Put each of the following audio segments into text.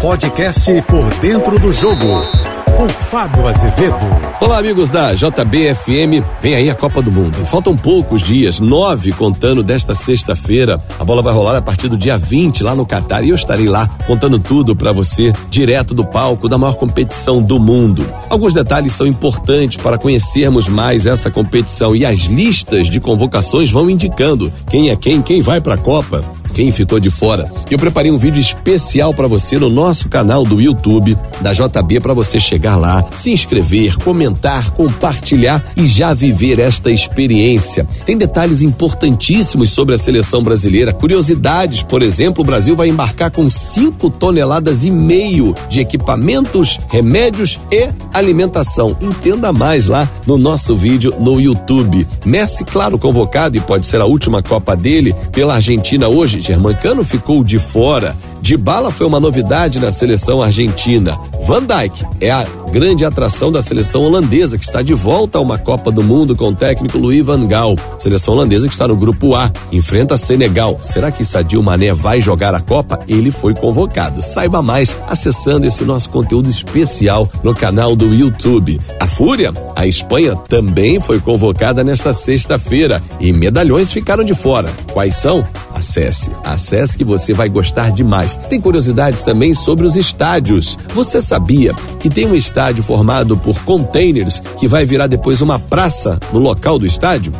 podcast Por Dentro do Jogo, com Fábio Azevedo. Olá, amigos da JBFM. Vem aí a Copa do Mundo. Faltam poucos dias, nove contando desta sexta-feira. A bola vai rolar a partir do dia 20 lá no Catar e eu estarei lá contando tudo para você, direto do palco da maior competição do mundo. Alguns detalhes são importantes para conhecermos mais essa competição e as listas de convocações vão indicando quem é quem, quem vai para a Copa quem ficou de fora. Eu preparei um vídeo especial para você no nosso canal do YouTube da JB para você chegar lá, se inscrever, comentar, compartilhar e já viver esta experiência. Tem detalhes importantíssimos sobre a seleção brasileira, curiosidades, por exemplo, o Brasil vai embarcar com 5 toneladas e meio de equipamentos, remédios e alimentação. Entenda mais lá no nosso vídeo no YouTube. Messi, claro, convocado e pode ser a última Copa dele pela Argentina hoje Germancano ficou de fora. De bala foi uma novidade na seleção argentina. Van Dijk é a grande atração da seleção holandesa, que está de volta a uma Copa do Mundo com o técnico Louis Van Gaal. Seleção holandesa que está no grupo A, enfrenta Senegal. Será que Sadio Mané vai jogar a Copa? Ele foi convocado. Saiba mais acessando esse nosso conteúdo especial no canal do YouTube. A Fúria, a Espanha, também foi convocada nesta sexta-feira e medalhões ficaram de fora. Quais são? Acesse, acesse que você vai gostar demais. Tem curiosidades também sobre os estádios. Você sabia que tem um estádio formado por containers que vai virar depois uma praça no local do estádio?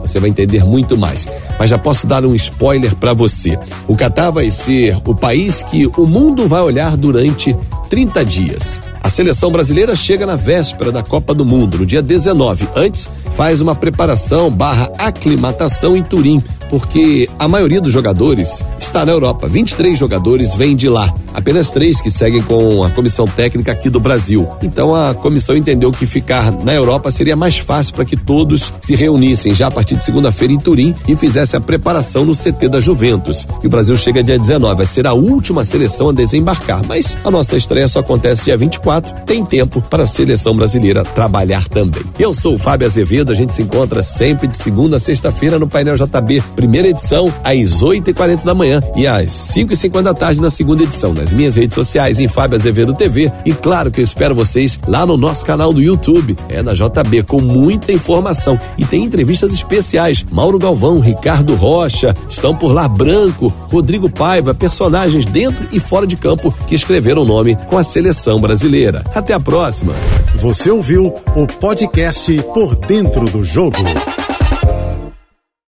Você vai entender muito mais. Mas já posso dar um spoiler para você. O Catar vai ser o país que o mundo vai olhar durante 30 dias. A seleção brasileira chega na véspera da Copa do Mundo, no dia 19. Antes, faz uma preparação barra aclimatação em Turim, porque a maioria dos jogadores está na Europa. 23 jogadores vêm de lá, apenas três que seguem com a comissão técnica aqui do Brasil. Então a comissão entendeu que ficar na Europa seria mais fácil para que todos se reunissem já a partir de segunda-feira em Turim e fizessem a preparação no CT da Juventus. E o Brasil chega dia 19, vai ser a última seleção a desembarcar, mas a nossa estreia só acontece dia 24. Tem tempo para a seleção brasileira trabalhar também. Eu sou o Fábio Azevedo, a gente se encontra sempre de segunda a sexta-feira no painel JB primeira edição às 8h40 da manhã e às 5h50 da tarde na segunda edição, nas minhas redes sociais, em Fábio Azevedo TV. E claro que eu espero vocês lá no nosso canal do YouTube, é na JB, com muita informação. E tem entrevistas especiais. Mauro Galvão, Ricardo Rocha, estão por lá Branco, Rodrigo Paiva, personagens dentro e fora de campo que escreveram o nome com a seleção brasileira. Até a próxima. Você ouviu o podcast Por Dentro do Jogo.